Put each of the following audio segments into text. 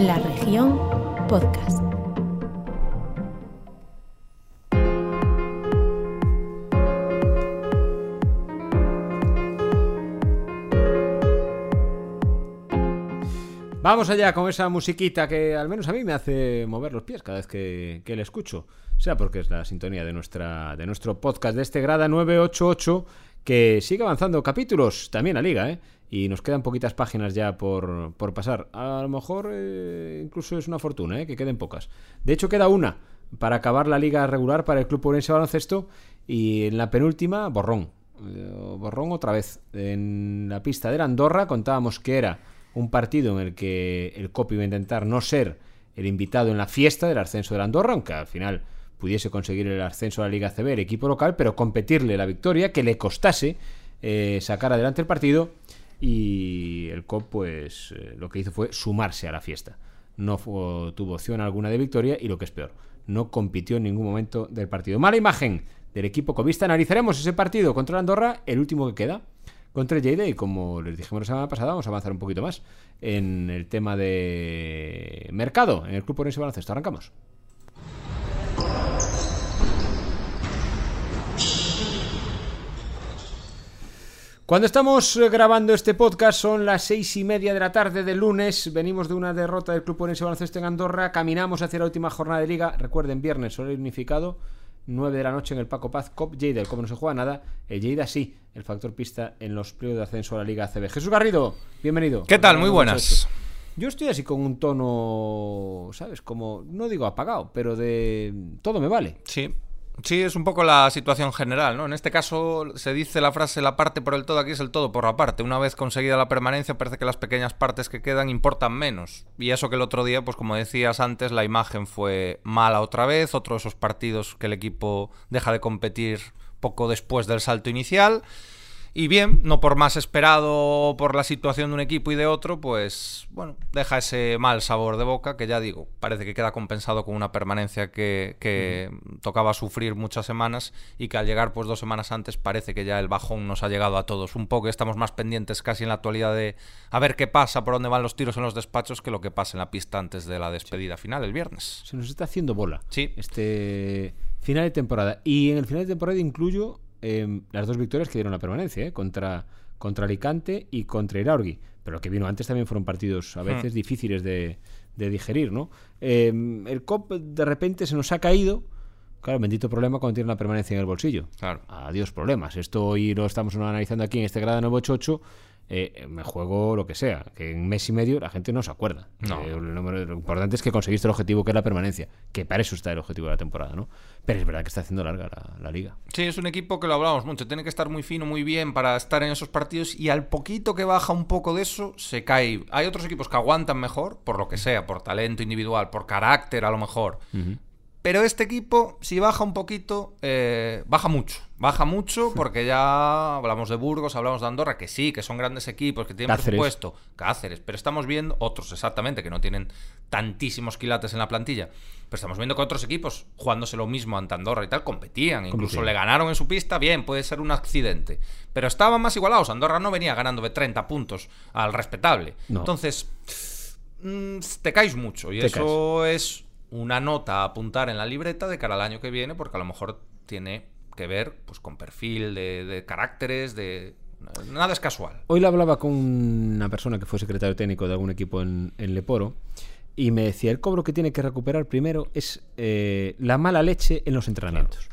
La región podcast. Vamos allá con esa musiquita que al menos a mí me hace mover los pies cada vez que, que la escucho. Sea porque es la sintonía de, nuestra, de nuestro podcast de este grada 988 que sigue avanzando capítulos también a liga, ¿eh? Y nos quedan poquitas páginas ya por, por pasar. A lo mejor eh, incluso es una fortuna, ¿eh? Que queden pocas. De hecho queda una para acabar la liga regular para el Club Orense Baloncesto y en la penúltima, borrón. Eh, borrón otra vez. En la pista de la Andorra contábamos que era un partido en el que el COP iba a intentar no ser el invitado en la fiesta del ascenso de la Andorra, aunque al final pudiese conseguir el ascenso a la Liga CB, el equipo local, pero competirle la victoria, que le costase eh, sacar adelante el partido. Y el COP, pues eh, lo que hizo fue sumarse a la fiesta. No tuvo opción alguna de victoria y lo que es peor, no compitió en ningún momento del partido. Mala imagen del equipo covista. Analizaremos ese partido contra la Andorra, el último que queda, contra el Lleida. Y como les dijimos la semana pasada, vamos a avanzar un poquito más en el tema de mercado en el Club Orense Baloncesto. Arrancamos. Cuando estamos eh, grabando este podcast son las seis y media de la tarde del lunes. Venimos de una derrota del Club Orense Baloncesto en Andorra. Caminamos hacia la última jornada de liga. Recuerden, viernes, horario unificado. 9 de la noche en el Paco Paz, Cop Lleida. Cop no se juega nada. El Lleida sí, el factor pista en los pliegos de ascenso a la Liga ACB. Jesús Garrido, bienvenido. ¿Qué tal? Muy buenas. Yo estoy así con un tono, ¿sabes? Como, no digo apagado, pero de todo me vale. Sí. Sí, es un poco la situación general, ¿no? En este caso se dice la frase la parte por el todo, aquí es el todo por la parte. Una vez conseguida la permanencia parece que las pequeñas partes que quedan importan menos. Y eso que el otro día, pues como decías antes, la imagen fue mala otra vez, otro de esos partidos que el equipo deja de competir poco después del salto inicial. Y bien, no por más esperado por la situación de un equipo y de otro, pues bueno, deja ese mal sabor de boca que ya digo, parece que queda compensado con una permanencia que, que tocaba sufrir muchas semanas y que al llegar pues dos semanas antes parece que ya el bajón nos ha llegado a todos. Un poco estamos más pendientes casi en la actualidad de a ver qué pasa, por dónde van los tiros en los despachos que lo que pasa en la pista antes de la despedida final el viernes. Se nos está haciendo bola. Sí. Este final de temporada. Y en el final de temporada incluyo eh, las dos victorias que dieron la permanencia, ¿eh? contra, contra Alicante y contra Iraurgi. Pero lo que vino antes también fueron partidos a veces difíciles de, de digerir, ¿no? Eh, el COP de repente se nos ha caído. Claro, bendito problema cuando tiene la permanencia en el bolsillo. Claro. Adiós problemas. Esto hoy lo estamos analizando aquí en este grado 988. Eh, me juego lo que sea, que en mes y medio la gente no se acuerda. No. Eh, lo importante es que conseguiste el objetivo que es la permanencia, que para eso está el objetivo de la temporada, ¿no? Pero es verdad que está haciendo larga la, la liga. Sí, es un equipo que lo hablamos mucho. Tiene que estar muy fino, muy bien para estar en esos partidos. Y al poquito que baja un poco de eso, se cae. Hay otros equipos que aguantan mejor, por lo que sea, por talento individual, por carácter a lo mejor. Pero este equipo, si baja un poquito, eh, baja mucho. Baja mucho porque ya hablamos de Burgos, hablamos de Andorra, que sí, que son grandes equipos, que tienen Cáceres. presupuesto. Cáceres. Pero estamos viendo otros exactamente, que no tienen tantísimos quilates en la plantilla. Pero estamos viendo que otros equipos, jugándose lo mismo ante Andorra y tal, competían. Incluso Competían. le ganaron en su pista, bien, puede ser un accidente. Pero estaban más igualados. Andorra no venía ganando de 30 puntos al respetable. No. Entonces, mm, te caes mucho. Y Te eso es una nota a apuntar en la libreta de cara al año que viene, porque a lo mejor tiene que ver pues con perfil de, de caracteres, de. Nada es casual. Hoy le hablaba con una persona que fue secretario técnico de algún equipo en, en Leporo y me decía, el cobro que tiene que recuperar primero es eh, la mala leche en los entrenamientos.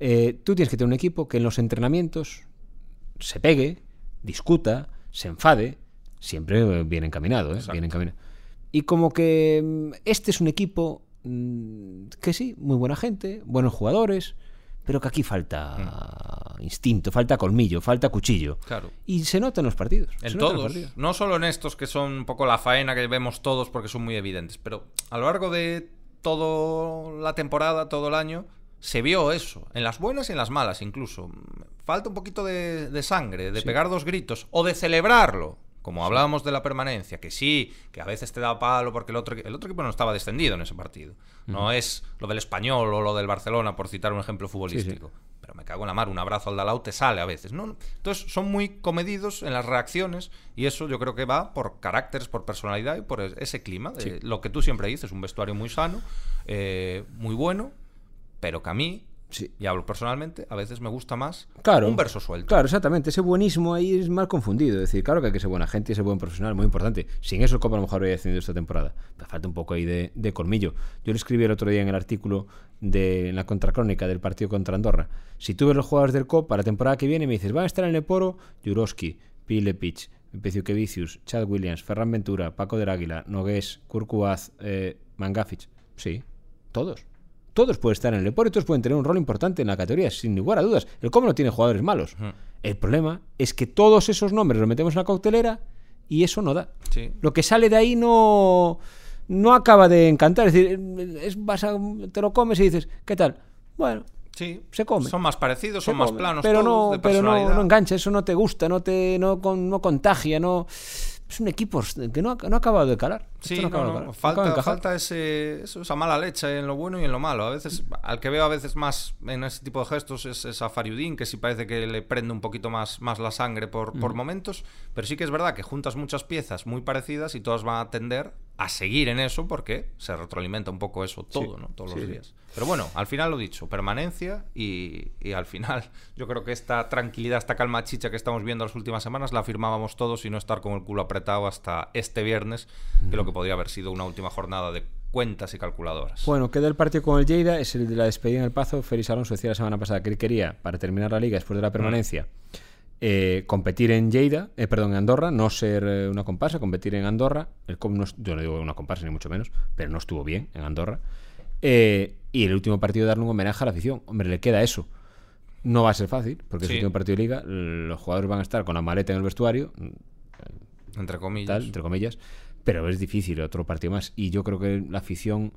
Eh, tú tienes que tener un equipo que en los entrenamientos se pegue, discuta, se enfade, siempre bien encaminado, ¿eh? Bien encaminado. Y como que mm, este es un equipo mm, que sí, muy buena gente, buenos jugadores, pero que aquí falta instinto, falta colmillo, falta cuchillo. Claro. Y se nota en los partidos. En los todos, partidos. no solo en estos que son un poco la faena que vemos todos porque son muy evidentes, pero a lo largo de toda la temporada, todo el año, se vio eso, en las buenas y en las malas incluso. Falta un poquito de, de sangre, de pegar dos gritos o de celebrarlo. Como hablábamos de la permanencia, que sí, que a veces te da palo porque el otro, el otro equipo no estaba descendido en ese partido. No es lo del español o lo del Barcelona, por citar un ejemplo futbolístico. Pero me cago en la mar, un abrazo al Dalau te sale a veces. ¿no? Entonces son muy comedidos en las reacciones y eso yo creo que va por caracteres, por personalidad y por ese clima. De Lo que tú siempre dices, un vestuario muy sano, eh, muy bueno, pero que a mí y hablo personalmente, a veces me gusta más claro, un verso suelto. Claro, exactamente. Ese buenismo ahí es mal confundido. Es decir, claro que hay que ser buena gente y ser buen profesional, muy importante. Sin eso el Copa a lo mejor habría descendido esta temporada. Pero falta un poco ahí de, de, colmillo. Yo le escribí el otro día en el artículo de en la contracrónica del partido contra Andorra. Si tú ves los jugadores del COP para la temporada que viene, me dices, van a estar en el Poro Juroski, Pilepich, Kevicius, Chad Williams, Ferran Ventura, Paco del Águila, Nogués, Kurkuaz, eh, Mangafich. Sí, todos todos pueden estar en el deporte, todos pueden tener un rol importante en la categoría, sin lugar a dudas. El cómo no tiene jugadores malos. El problema es que todos esos nombres los metemos en la coctelera y eso no da. Lo que sale de ahí no, no acaba de encantar. Es decir, es, vas te lo comes y dices, ¿qué tal? Bueno, Sí, se come. Son más parecidos, son más planos, pero no, pero no, engancha, eso no te gusta, no te no, no contagia, no es un equipo que no, no ha acabado de calar. Sí, no, falta, falta ese, esa mala leche en lo bueno y en lo malo. A veces, al que veo a veces más en ese tipo de gestos es, a Fariudín, que sí parece que le prende un poquito más, más la sangre por, por momentos, pero sí que es verdad que juntas muchas piezas muy parecidas y todas van a tender a seguir en eso porque se retroalimenta un poco eso todo, ¿no? Todos los días. Pero bueno, al final lo dicho, permanencia y, y, al final yo creo que esta tranquilidad, esta calma chicha que estamos viendo las últimas semanas la firmábamos todos y no estar con el culo apretado hasta este viernes, que lo que podría haber sido una última jornada de cuentas y calculadoras. Bueno, queda el partido con el Lleida, es el de la despedida en el Pazo. Félix Alonso decía la semana pasada que él quería, para terminar la liga después de la permanencia, eh, competir en Lleida, eh, perdón, en Andorra, no ser eh, una comparsa, competir en Andorra. El no, yo no digo una comparsa ni mucho menos, pero no estuvo bien en Andorra. y el último partido darle un homenaje a la afición. Hombre, le queda eso. No va a ser fácil, porque es el último partido de liga. Los jugadores van a estar con la maleta en el vestuario. Entre comillas. entre comillas. Pero es difícil, otro partido más. Y yo creo que la afición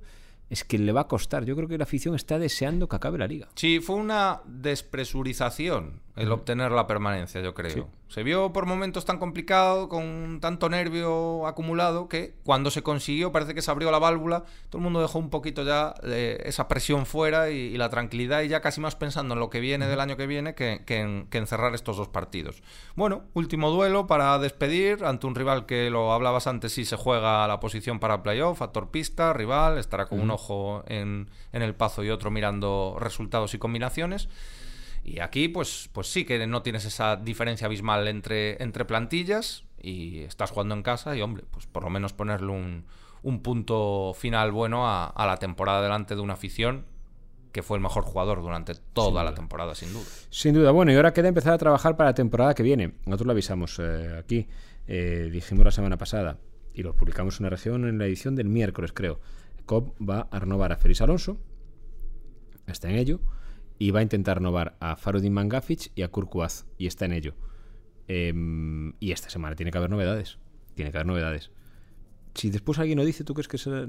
es que le va a costar. Yo creo que la afición está deseando que acabe la liga. Sí, fue una despresurización el obtener la permanencia, yo creo. Se vio por momentos tan complicado, con tanto nervio acumulado, que cuando se consiguió parece que se abrió la válvula, todo el mundo dejó un poquito ya eh, esa presión fuera y, la tranquilidad y ya casi más pensando en lo que viene del año que viene que, en, que, cerrar estos dos partidos. Bueno, último duelo para despedir ante un rival que lo hablabas antes, sí se juega a la posición para playoff, a torpista, rival, estará con un ojo en, en el pazo y otro mirando resultados y combinaciones. Y aquí, pues, pues sí que no tienes esa diferencia abismal entre, entre plantillas y estás jugando en casa y, hombre, pues por lo menos ponerle un, un punto final bueno a, la temporada delante de una afición que fue el mejor jugador durante toda la temporada, sin duda. Sin duda. Bueno, y ahora queda empezar a trabajar para la temporada que viene. Nosotros lo avisamos eh, aquí. Eh, dijimos la semana pasada y lo publicamos en la región en la edición del miércoles, creo. COP va a renovar a Félix Alonso. Está en ello y va a intentar renovar a Farudin Mangafic y a Kurkuaz, y está en ello. Em, y esta semana tiene que haber novedades. Tiene que haber novedades. Si después alguien lo dice, ¿tú crees que se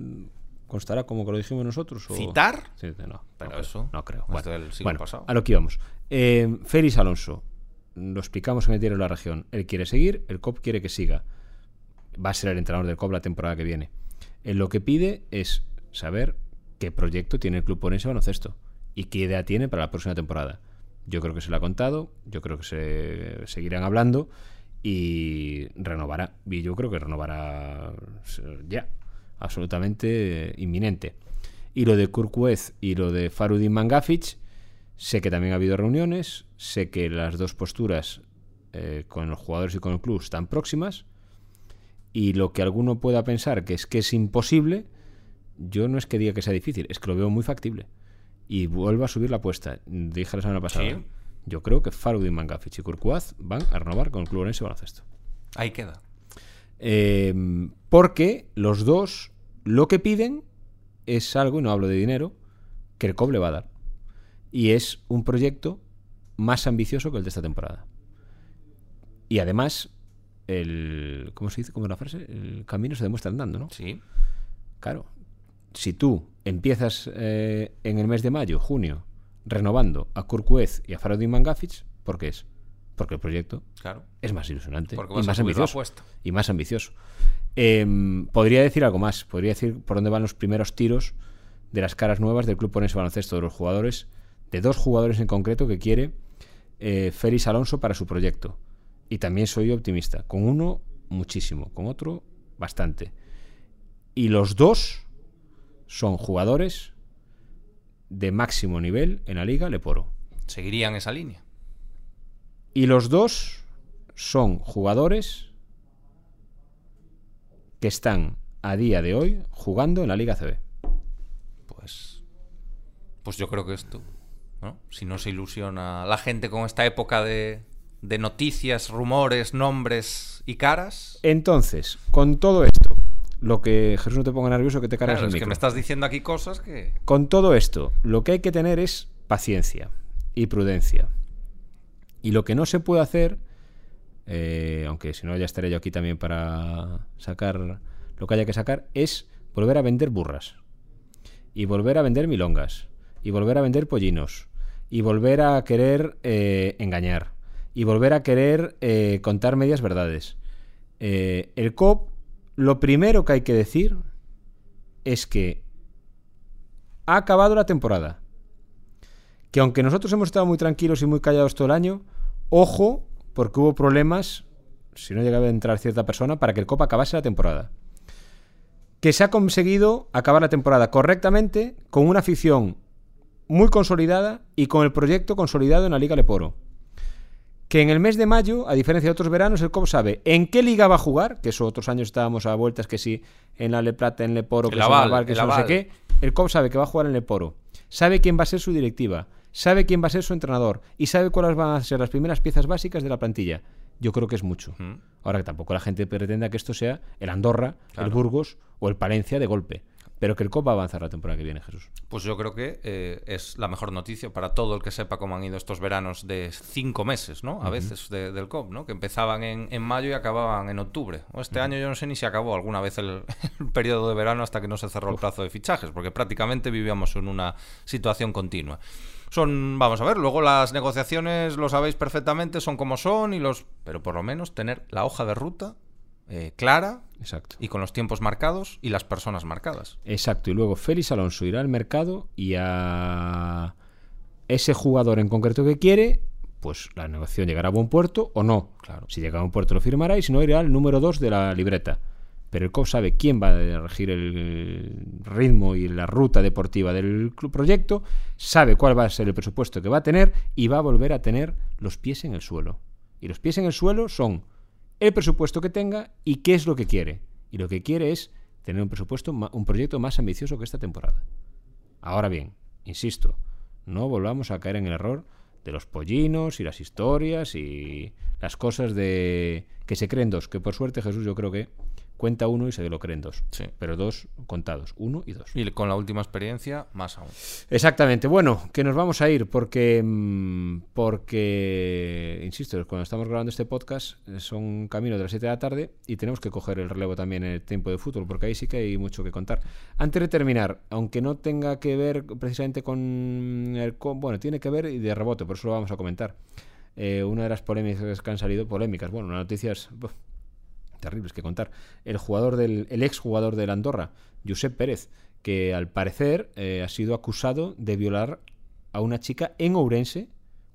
constará como que lo dijimos nosotros? ¿Citar? Sí, no, pero eso. No creo. Bueno, pasado. a lo que íbamos. Eh, Félix Alonso, lo explicamos en el diario de la región. Él quiere seguir, el COP quiere que siga. Va a ser el entrenador del COP la temporada que viene. Él lo que pide es saber qué proyecto tiene el club por ese baloncesto y qué idea tiene para la próxima temporada. Yo creo que se lo ha contado, yo creo que se seguirán hablando y renovará. Y yo creo que renovará ya, absolutamente inminente. Y lo de Kurkuez y lo de Farudin Mangafic, sé que también ha habido reuniones, sé que las dos posturas eh, con los jugadores y con el club están próximas. Y lo que alguno pueda pensar que es que es imposible, yo no es que diga que sea difícil, es que lo veo muy factible y vuelvo a subir la apuesta. Dije la semana pasada. Yo creo que Farudin Mangafich y Kurkuaz van a renovar con el club ese baloncesto. Ahí queda. Em, porque los dos lo que piden es algo, y no hablo de dinero, que el COB le va a dar. Y es un proyecto más ambicioso que el de esta temporada. Y además, el. ¿Cómo se dice? ¿Cómo es la frase? El camino se demuestra andando, ¿no? Sí. Claro. Si tú empiezas eh, en el mes de mayo, junio, renovando a Kurkuez y a Faradin Mangafic, ¿por qué es? porque el proyecto Claro. es más ilusionante y más ambicioso. Y más ambicioso. Podría decir algo más. Podría decir por dónde van los primeros tiros de las caras nuevas del Club Ponense Baloncesto de los jugadores, de dos jugadores en concreto que quiere eh, Félix Alonso para su proyecto. Y también soy optimista. Con uno, muchísimo. Con otro, bastante. Y los dos son jugadores de máximo nivel en la Liga Leporo. Seguirían esa línea. Y los dos son jugadores que están a día de hoy jugando en la Liga CB. Pues. Pues yo creo que esto. ¿no? Si no se ilusiona la gente con esta época de, de noticias, rumores, nombres y caras. Entonces, con todo esto, lo que Jesús no te ponga nervioso que te cargas Claro, el es que me estás diciendo aquí cosas que. Con todo esto, lo que hay que tener es paciencia y prudencia. Y lo que no se puede hacer, eh, aunque si no ya estaré yo aquí también para sacar lo que haya que sacar, es volver a vender burras. Y volver a vender milongas. Y volver a vender pollinos. Y volver a querer eh, engañar. Y volver a querer eh, contar medias verdades. El COP, lo primero que hay que decir es que ha acabado la temporada. Que aunque nosotros hemos estado muy tranquilos y muy callados todo el año, ojo, porque hubo problemas, si no llegaba a entrar cierta persona, para que el Copa acabase la temporada. Que se ha conseguido acabar la temporada correctamente, con una afición muy consolidada y con el proyecto consolidado en la Liga Leporo. Que en el mes de mayo, a diferencia de otros veranos, el COP sabe en qué liga va a jugar, que eso otros años estábamos a vueltas, que sí, en la Le Plata, en Leporo, que El aval, Naval, que el no sé aval. qué. El COP sabe que va a jugar en Leporo. Sabe quién va a ser su directiva. Sabe quién va a ser su entrenador. Y sabe cuáles van a ser las primeras piezas básicas de la plantilla. Yo creo que es mucho. Ahora que tampoco la gente pretenda que esto sea el Andorra, el. Burgos o el Palencia de golpe. Pero que el COP va a avanzar la temporada que viene, Jesús. Pues yo creo que eh, es la mejor noticia para todo el que sepa cómo han ido estos veranos de cinco meses, ¿no? A veces de- del COP, ¿no? Que empezaban en, en mayo y acababan en octubre. O este año yo no sé ni si acabó alguna vez el, el periodo de verano hasta que no se cerró el plazo de fichajes, porque prácticamente vivíamos en una situación continua. Son, vamos a ver, luego las negociaciones, lo sabéis perfectamente, son como son, y los, pero por lo menos tener la hoja de ruta eh, clara Exacto. y con los tiempos marcados y las personas marcadas. Exacto. Y luego Félix Alonso irá al mercado y a ese jugador en concreto que quiere, pues la negociación llegará a buen puerto o no. Claro. Si llega a buen puerto lo firmará y si no irá al número 2 de la libreta. Pero el COP sabe quién va a regir el ritmo y la ruta deportiva del club proyecto, sabe cuál va a ser el presupuesto que va a tener y va a volver a tener los pies en el suelo. Y los pies en el suelo son el presupuesto que tenga y qué es lo que quiere. Y lo que quiere es tener un presupuesto, un proyecto más ambicioso que esta temporada. Ahora bien, insisto, no volvamos a caer en el error de los pollinos y las historias y las cosas de que se creen dos, que por suerte Jesús yo creo que cuenta uno y se lo creen dos. Sí. Pero dos contados, uno y dos. Y con la última experiencia, más aún. Exactamente. Bueno, que nos vamos a ir porque, mm, porque, insisto, cuando estamos grabando este podcast eh, son camino de las 7 de la tarde y tenemos que coger el relevo también en el tiempo de fútbol porque ahí sí que hay mucho que contar. Antes de terminar, aunque no tenga que ver precisamente con el... bueno, tiene que ver y de rebote, por eso lo vamos a comentar. Eh, una de las polémicas que han salido, polémicas, bueno, las noticias... terribles que contar. El jugador del, el ex jugador del Andorra, Josep Pérez, que al parecer eh, ha sido acusado de violar a una chica en Ourense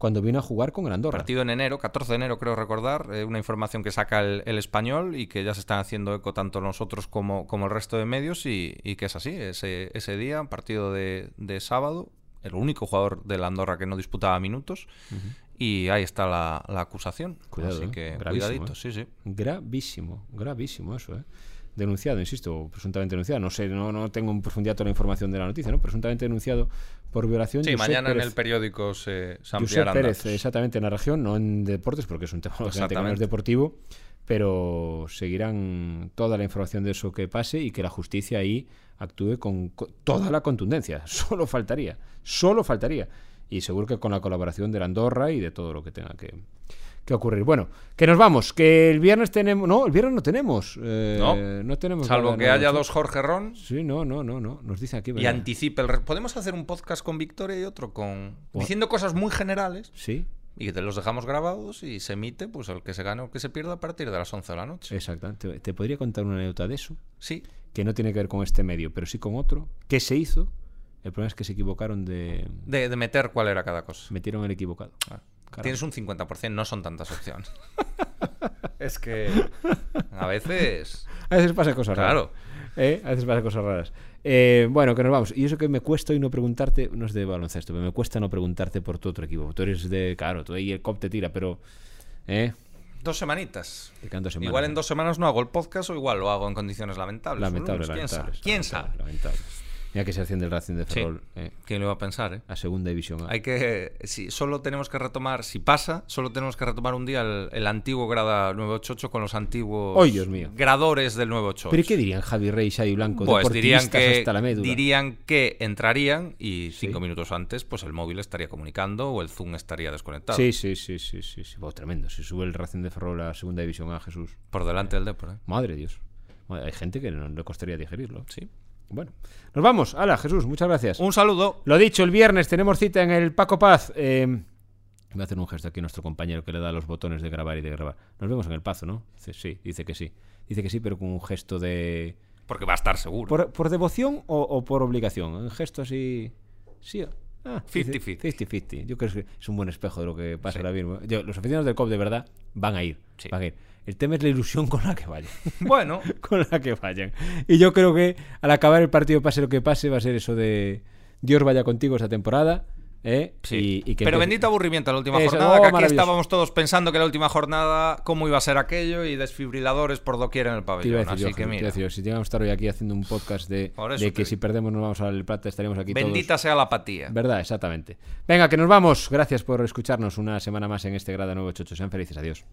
cuando vino a jugar con el Andorra. Partido en enero, 14 de enero creo recordar, eh, una información que saca el, el español y que ya se están haciendo eco tanto nosotros como, como el resto de medios y, y que es así, ese, ese día, partido de, de sábado, el único jugador del Andorra que no disputaba minutos y ahí está la, la acusación. Cuidado, así eh, que cuidadito, eh. sí, sí. Gravísimo, gravísimo eso, ¿eh? Denunciado, insisto, presuntamente denunciado. No sé, no, no tengo en profundidad toda la información de la noticia, ¿no? Presuntamente denunciado por violación. Sí, Josep mañana en el periódico se, se ampliarán Pérez, datos. exactamente, en la región, no en deportes, porque es un tema que no es deportivo, pero seguirán toda la información de eso que pase y que la justicia ahí actúe con, co- toda la contundencia. Solo faltaría, solo faltaría. Y seguro que con la colaboración de la Andorra y de todo lo que tenga que, que ocurrir. Bueno, que nos vamos, que el viernes tenemos... No, el viernes no tenemos. eh, No, no tenemos Salvo nada, que haya dos Jorge Ron Sí, no, no, no, no. Nos dice aquí. y anticipe el... Podemos hacer un podcast con Victoria y otro con... Diciendo cosas muy generales Sí. Y te los dejamos grabados y se emite, pues el que se gane o que se pierda a partir de las 11 de la noche. Exactamente. Te, podría contar una anécdota de eso, Sí. que no tiene que ver con este medio, pero sí con otro, que se hizo. El problema es que se equivocaron de... De, de meter cuál era cada cosa. Metieron el equivocado. Ah. Tienes un 50%, no son tantas opciones. es que a veces... A veces pasa cosas Claro. raras. ¿Eh? A veces pasa cosas raras. Eh, bueno, que nos vamos. Y eso que me cuesta hoy no preguntarte, no es de baloncesto, pero me cuesta no preguntarte por tu otro equipo. Tú eres de, claro, tú ahí el cop te tira, pero... ¿Eh? Dos semanitas. Dos. Igual en dos semanas no hago el podcast o igual lo hago en condiciones lamentables. Lamentable, ¿Quién sabe? lamentable. ¿Quién sabe? Lamentable. Mira que se asciende el Racing de Sí. Ferrol eh, ¿Quién lo iba a pensar, eh? a segunda división. A. Hay que. Si solo tenemos que retomar. Si pasa, solo tenemos que retomar un día el, el antiguo grada 988 con los antiguos. ¡Ay, Dios mío! Gradores del 988. ¿Pero ¿y qué dirían Javi Rey, Xavi Blanco? Pues dirían que, hasta la médula? dirían que entrarían y cinco Sí. minutos antes, pues el móvil estaría comunicando o el Zoom estaría desconectado. Sí, sí, sí, sí, sí, sí. Tremendo. Si sube el Racing de Ferrol a segunda división a Jesús. Por delante del Depor, ¿eh? Madre Dios. Hay gente que no le costaría digerirlo. Sí. Bueno, nos vamos. Hala, Jesús, muchas gracias. Un saludo. Lo dicho, el viernes tenemos cita en el Paco Paz. Eh, voy a hacer un gesto aquí a nuestro compañero que le da los botones de grabar y de grabar. Nos vemos en el Pazo, ¿no? Dice, sí, dice que sí. Dice que sí, pero con un gesto de... Porque va a estar seguro. ¿Por, por devoción o, o por obligación? Un gesto así... Sí. Ah, 50-50. 50-50. Yo creo que es un buen espejo de lo que pasa ahora mismo. Yo- los aficionados del COP de verdad van a ir. Sí. Van a ir. El tema es la ilusión con la que vayan. Bueno, con la que vayan. Y yo creo que al acabar el partido, pase lo que pase, va a ser eso de Dios vaya contigo esta temporada. ¿eh? Sí. Y, y que Pero empiece- bendito aburrimiento la última Eso, jornada, oh, que aquí estábamos todos pensando que la última jornada cómo iba a ser aquello y desfibriladores por doquier en el pabellón. decir yo, Así que iba a mira, decir yo, si llegamos a estar hoy aquí haciendo un podcast de, de que si perdemos nos vamos al plata, estaríamos aquí bendita sea la apatía. todos. ¿Verdad? Exactamente. Venga, que nos vamos. Gracias por escucharnos una semana más en este Grada 988. Sean felices. Adiós.